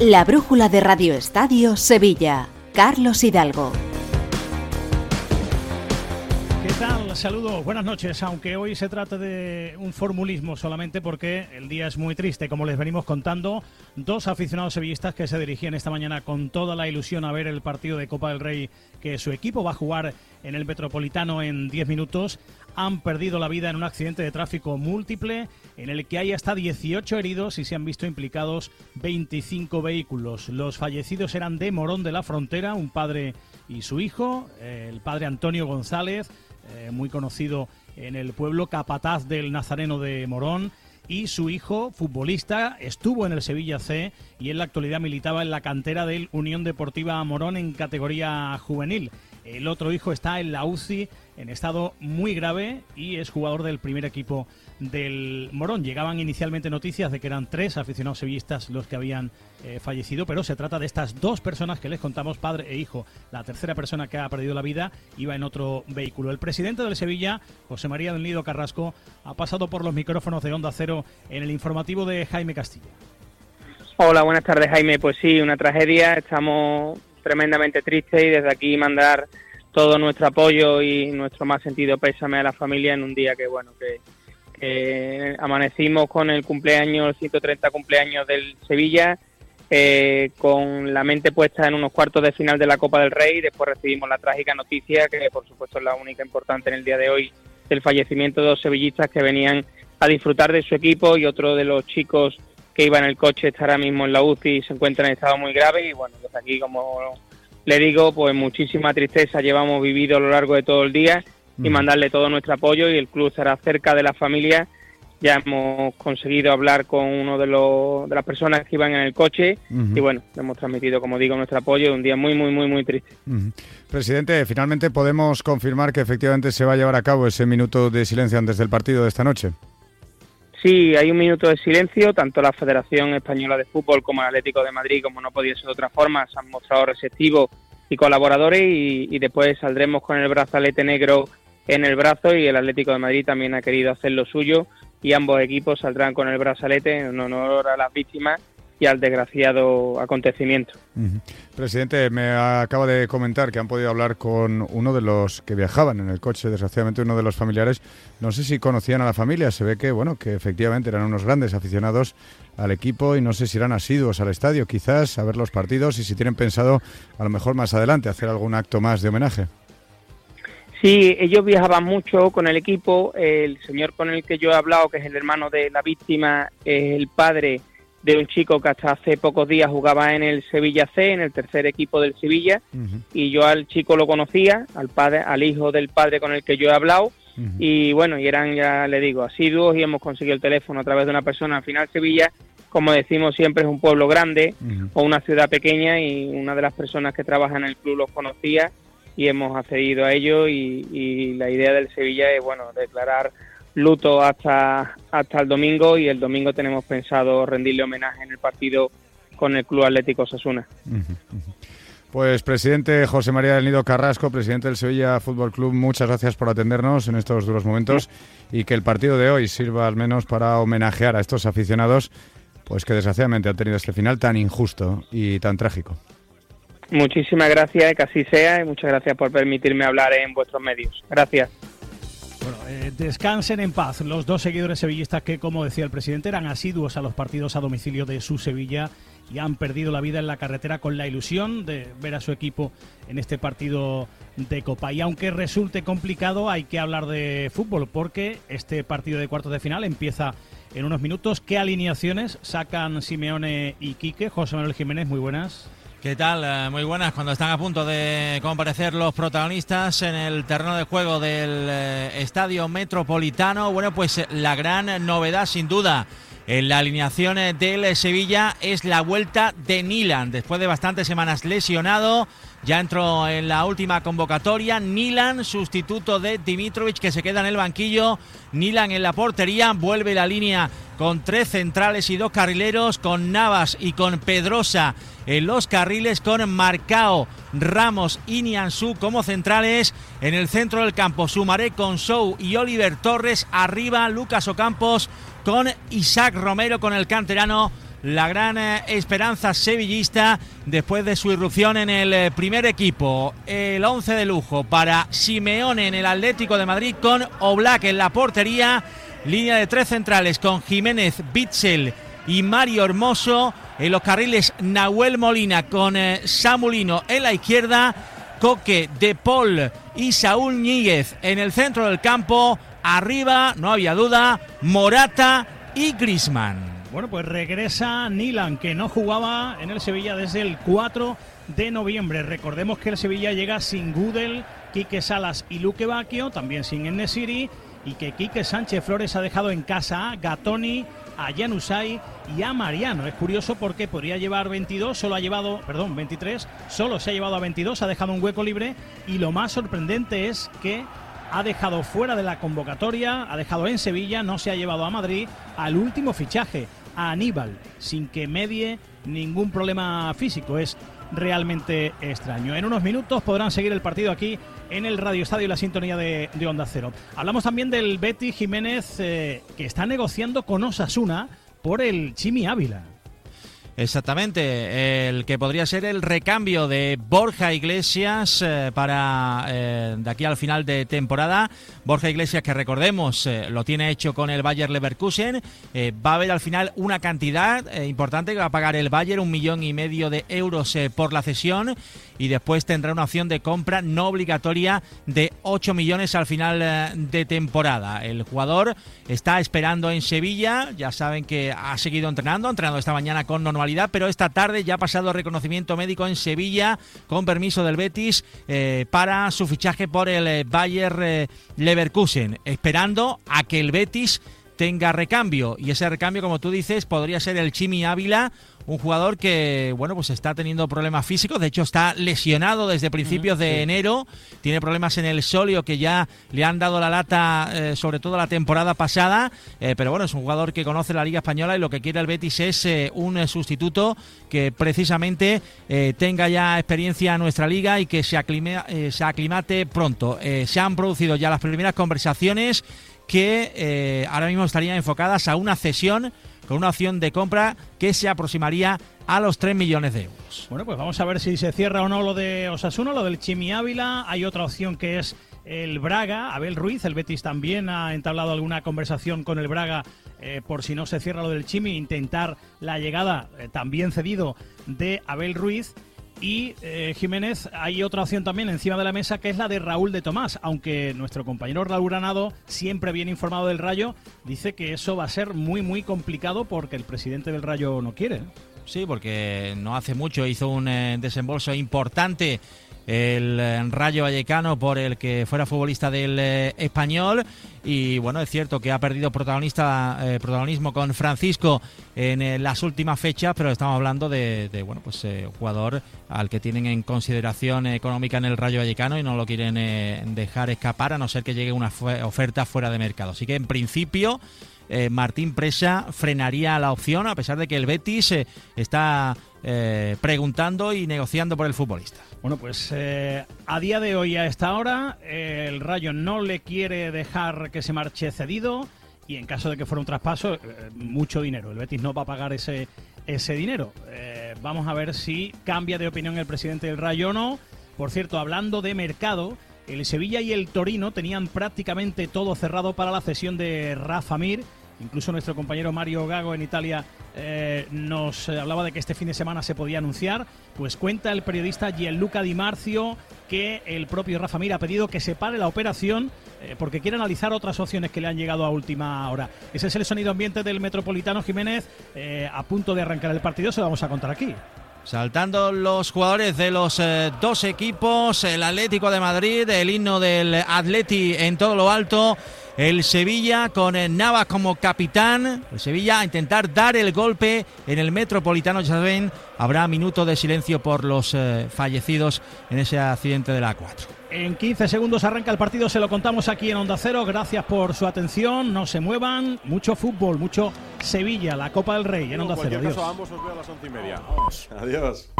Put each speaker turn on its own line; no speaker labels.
La brújula de Radio Estadio Sevilla. Carlos Hidalgo.
Saludos, buenas noches, aunque hoy se trata de un formulismo solamente porque el día es muy triste, como les venimos contando, dos aficionados sevillistas que se dirigían esta mañana con toda la ilusión a ver el partido de Copa del Rey que su equipo va a jugar en el Metropolitano en 10 minutos, han perdido la vida en un accidente de tráfico múltiple en el que hay hasta 18 heridos y se han visto implicados 25 vehículos. Los fallecidos eran de Morón de la Frontera, un padre y su hijo, el padre Antonio González, eh, muy conocido en el pueblo, capataz del Nazareno de Morón, y su hijo, futbolista, estuvo en el Sevilla C y en la actualidad militaba en la cantera del Unión Deportiva Morón en categoría juvenil. El otro hijo está en la UCI en estado muy grave y es jugador del primer equipo del Morón. Llegaban inicialmente noticias de que eran tres aficionados sevillistas los que habían eh, fallecido, pero se trata de estas dos personas que les contamos, padre e hijo. La tercera persona que ha perdido la vida iba en otro vehículo. El presidente del Sevilla, José María del Nido Carrasco, ha pasado por los micrófonos de Onda Cero en el informativo de Jaime Castilla.
Hola, buenas tardes Jaime. Pues sí, una tragedia. Estamos tremendamente tristes y desde aquí mandar todo nuestro apoyo y nuestro más sentido pésame a la familia en un día que, bueno, que, amanecimos con el cumpleaños, el 130 cumpleaños del Sevilla, eh, con la mente puesta en unos cuartos de final de la Copa del Rey. Después recibimos la trágica noticia, que por supuesto es la única importante en el día de hoy, del fallecimiento de dos sevillistas que venían a disfrutar de su equipo y otro de los chicos que iba en el coche está ahora mismo en la UCI y se encuentra en estado muy grave. Y bueno, desde aquí, como le digo, pues muchísima tristeza llevamos vivido a lo largo de todo el día y mm. mandarle todo nuestro apoyo y el club estará cerca de la familia. Ya hemos conseguido hablar con uno de, los, de las personas que iban en el coche y bueno, hemos transmitido, como digo, nuestro apoyo. Un día muy, muy, muy, muy triste.
Presidente, finalmente podemos confirmar que efectivamente se va a llevar a cabo ese minuto de silencio antes del partido de esta noche.
Sí, hay un minuto de silencio, tanto la Federación Española de Fútbol como el Atlético de Madrid, como no podía ser de otra forma, se han mostrado receptivos y colaboradores y, después saldremos con el brazalete negro en el brazo y el Atlético de Madrid también ha querido hacer lo suyo y ambos equipos saldrán con el brazalete en honor a las víctimas y al desgraciado acontecimiento.
Presidente, me acaba de comentar que han podido hablar con uno de los que viajaban en el coche, desgraciadamente uno de los familiares. No sé si conocían a la familia, se ve que bueno, que efectivamente eran unos grandes aficionados al equipo y no sé si eran asiduos al estadio, quizás a ver los partidos y si tienen pensado a lo mejor más adelante hacer algún acto más de homenaje.
Sí, ellos viajaban mucho con el equipo. El señor con el que yo he hablado, que es el hermano de la víctima, es el padre de un chico que hasta hace pocos días jugaba en el Sevilla C, en el tercer equipo del Sevilla, y yo al chico lo conocía, al padre, al hijo del padre con el que yo he hablado, y bueno, y eran, ya le digo, asiduos y hemos conseguido el teléfono a través de una persona. Al final Sevilla, como decimos siempre, es un pueblo grande o una ciudad pequeña y una de las personas que trabaja en el club los conocía y hemos accedido a ello y, y la idea del Sevilla es, bueno, declarar luto hasta, hasta el domingo y el domingo tenemos pensado rendirle homenaje en el partido con el Club Atlético Sasuna.
Pues presidente José María del Nido Carrasco, presidente del Sevilla Fútbol Club, muchas gracias por atendernos en estos duros momentos y que el partido de hoy sirva al menos para homenajear a estos aficionados, pues que desgraciadamente han tenido este final tan injusto y tan trágico.
Muchísimas gracias, que así sea, y muchas gracias por permitirme hablar en vuestros medios. Gracias.
Bueno, eh, descansen en paz los dos seguidores sevillistas que, como decía el presidente, eran asiduos a los partidos a domicilio de su Sevilla y han perdido la vida en la carretera con la ilusión de ver a su equipo en este partido de Copa. Y aunque resulte complicado, hay que hablar de fútbol porque este partido de cuartos de final empieza en unos minutos. ¿Qué alineaciones sacan Simeone y Quique? José Manuel Jiménez, muy buenas.
¿Qué tal? Eh, muy buenas. Cuando están a punto de comparecer los protagonistas en el terreno de juego del eh, Estadio Metropolitano, bueno, pues eh, la gran novedad sin duda en la alineación del Sevilla es la vuelta de Nilan. Después de bastantes semanas lesionado, ya entró en la última convocatoria. Nilan, sustituto de Dimitrovic, que se queda en el banquillo. Nilan en la portería, vuelve la línea con tres centrales y dos carrileros, con Navas y con Pedrosa en los carriles, con Marcao, Ramos y Nianzú como centrales. En el centro del campo, Sumaré con Sou y Oliver Torres. Arriba, Lucas Ocampos con Isaac Romero, con el canterano la gran eh, esperanza sevillista después de su irrupción en el eh, primer equipo. El 11 de lujo para Simeone en el Atlético de Madrid con Oblak en la portería. Línea de tres centrales con Jiménez, Bitzel y Mario Hermoso. En los carriles Nahuel Molina con eh, Samulino en la izquierda. Coque, De Paul y Saúl Ñíguez en el centro del campo. Arriba, no había duda, Morata y Grisman.
Bueno, pues regresa Nilan, que no jugaba en el Sevilla desde el 4 de noviembre. Recordemos que el Sevilla llega sin Gudel, Quique Salas y Luque Bacchio, también sin Enesiri, y que Quique Sánchez Flores ha dejado en casa a Gatoni, a Janusay y a Mariano. Es curioso porque podría llevar 22, solo ha llevado, perdón, 23, solo se ha llevado a 22, ha dejado un hueco libre y lo más sorprendente es que ha dejado fuera de la convocatoria, ha dejado en Sevilla, no se ha llevado a Madrid al último fichaje, a Aníbal, sin que medie ningún problema físico. Es realmente extraño. En unos minutos podrán seguir el partido aquí en el Radio Estadio y la sintonía de, Onda Cero. Hablamos también del Betty Jiménez eh, que está negociando con Osasuna por el Chimi Ávila.
Exactamente, el que podría ser el recambio de Borja Iglesias eh, para eh, de aquí al final de temporada. Borja Iglesias, que recordemos, eh, lo tiene hecho con el Bayer Leverkusen. va a haber al final una cantidad importante que va a pagar el Bayer, un millón y medio de euros por la cesión y después tendrá una opción de compra no obligatoria de 8 millones al final de temporada. El jugador está esperando en Sevilla, ya saben que ha seguido entrenando, ha entrenado esta mañana con normalidad, pero esta tarde ya ha pasado reconocimiento médico en Sevilla con permiso del Betis eh, para su fichaje por el eh, Bayer Leverkusen, esperando a que el Betis tenga recambio. Y ese recambio como tú dices podría ser el Chimi Ávila un jugador que, bueno, pues está teniendo problemas físicos, de hecho está lesionado desde principios de enero, tiene problemas en el solio que ya le han dado la lata, eh, sobre todo la temporada pasada, eh, pero bueno, es un jugador que conoce la Liga Española y lo que quiere el Betis es eh, un sustituto que precisamente tenga ya experiencia en nuestra liga y que se, se aclimate pronto. se han producido ya las primeras conversaciones que ahora mismo estarían enfocadas a una cesión con una opción de compra que se aproximaría a los 3 millones de euros.
Bueno, pues vamos a ver si se cierra o no lo de Osasuna, lo del Chimi Ávila. Hay otra opción que es el Braga, Abel Ruiz, el Betis también ha entablado alguna conversación con el Braga eh, por si no se cierra lo del Chimi, intentar la llegada eh, también cedido de Abel Ruiz. Y eh, Jiménez, hay otra opción también encima de la mesa que es la de Raúl de Tomás, aunque nuestro compañero Raúl Granado, siempre bien informado del Rayo, dice que eso va a ser muy muy complicado porque el presidente del Rayo no quiere.
Sí, porque no hace mucho hizo un eh, desembolso importante el eh, Rayo Vallecano por el que fuera futbolista del eh, español y bueno, es cierto que ha perdido protagonista, eh, protagonismo con Francisco en las últimas fechas, pero estamos hablando de, bueno, pues jugador al que tienen en consideración económica en el Rayo Vallecano y no lo quieren dejar escapar a no ser que llegue una oferta fuera de mercado. Así que en principio Martín Presa frenaría la opción a pesar de que el Betis está preguntando y negociando por el futbolista.
Bueno, pues eh, a día de hoy, a esta hora, el Rayo no le quiere dejar que se marche cedido y en caso de que fuera un traspaso, eh, mucho dinero. El Betis no va a pagar ese, ese dinero. Eh, vamos a ver si cambia de opinión el presidente del Rayo o no. Por cierto, hablando de mercado, el Sevilla y el Torino tenían prácticamente todo cerrado para la cesión de Rafa Mir Incluso nuestro compañero Mario Gago en Italia eh, nos eh, hablaba de que este fin de semana se podía anunciar. Pues cuenta el periodista Gianluca Di Marzio que el propio Rafa Mir ha pedido que se pare la operación eh, porque quiere analizar otras opciones que le han llegado a última hora. Ese es el sonido ambiente del Metropolitano Jiménez a punto de arrancar el partido. Se lo vamos a contar aquí.
Saltando los jugadores de los dos equipos, el Atlético de Madrid, el himno del Atleti en todo lo alto el Sevilla con Navas como capitán. El Sevilla a intentar dar el golpe en el Metropolitano. Ya saben, habrá minuto de silencio por los eh, fallecidos en ese accidente de la 4.
En 15 segundos arranca el partido, se lo contamos aquí en Onda Cero. Gracias por su atención, no se muevan. Mucho fútbol, mucho Sevilla, la Copa del Rey en Onda Cero.
Adiós. ambos os veo a las once y media. Vamos. Adiós.